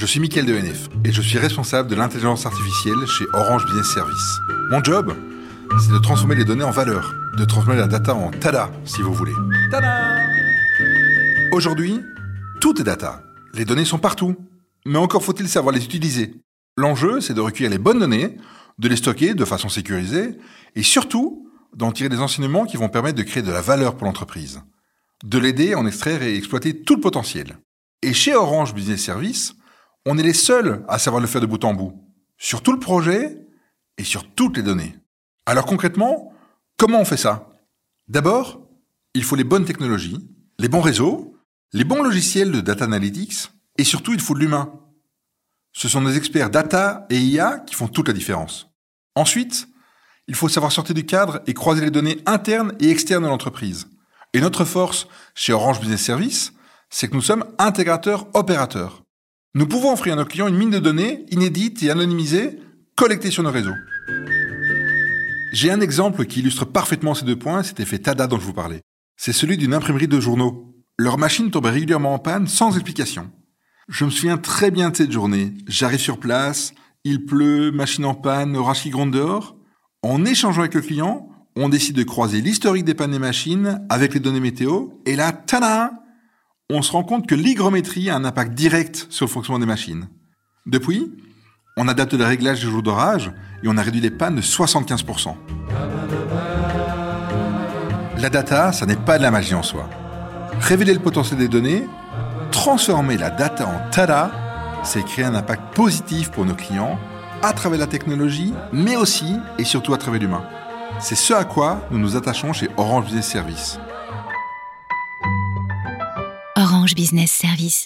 je suis Mickaël de NF et je suis responsable de l'intelligence artificielle chez Orange Business Service. Mon job, c'est de transformer les données en valeur, de transformer la data en tada, si vous voulez. Tada Aujourd'hui, tout est data. Les données sont partout. Mais encore faut-il savoir les utiliser. L'enjeu, c'est de recueillir les bonnes données, de les stocker de façon sécurisée et surtout d'en tirer des enseignements qui vont permettre de créer de la valeur pour l'entreprise, de l'aider à en extraire et exploiter tout le potentiel. Et chez Orange Business Service, on est les seuls à savoir le faire de bout en bout, sur tout le projet et sur toutes les données. Alors concrètement, comment on fait ça? D'abord, il faut les bonnes technologies, les bons réseaux, les bons logiciels de data analytics et surtout il faut de l'humain. Ce sont des experts data et IA qui font toute la différence. Ensuite, il faut savoir sortir du cadre et croiser les données internes et externes de l'entreprise. Et notre force chez Orange Business Service, c'est que nous sommes intégrateurs opérateurs. Nous pouvons offrir à nos clients une mine de données inédite et anonymisée collectée sur nos réseaux. J'ai un exemple qui illustre parfaitement ces deux points, cet effet TADA dont je vous parlais. C'est celui d'une imprimerie de journaux. Leur machine tombait régulièrement en panne sans explication. Je me souviens très bien de cette journée. J'arrive sur place, il pleut, machine en panne, orage qui gronde dehors. En échangeant avec le client, on décide de croiser l'historique des pannes des machines avec les données météo, et là, tada On se rend compte que l'hygrométrie a un impact direct sur le fonctionnement des machines. Depuis, on adapte le réglage des jours d'orage et on a réduit les pannes de 75%. La data, ça n'est pas de la magie en soi. Révéler le potentiel des données, transformer la data en tada, c'est créer un impact positif pour nos clients à travers la technologie, mais aussi et surtout à travers l'humain. C'est ce à quoi nous nous attachons chez Orange Business Service. Business Service.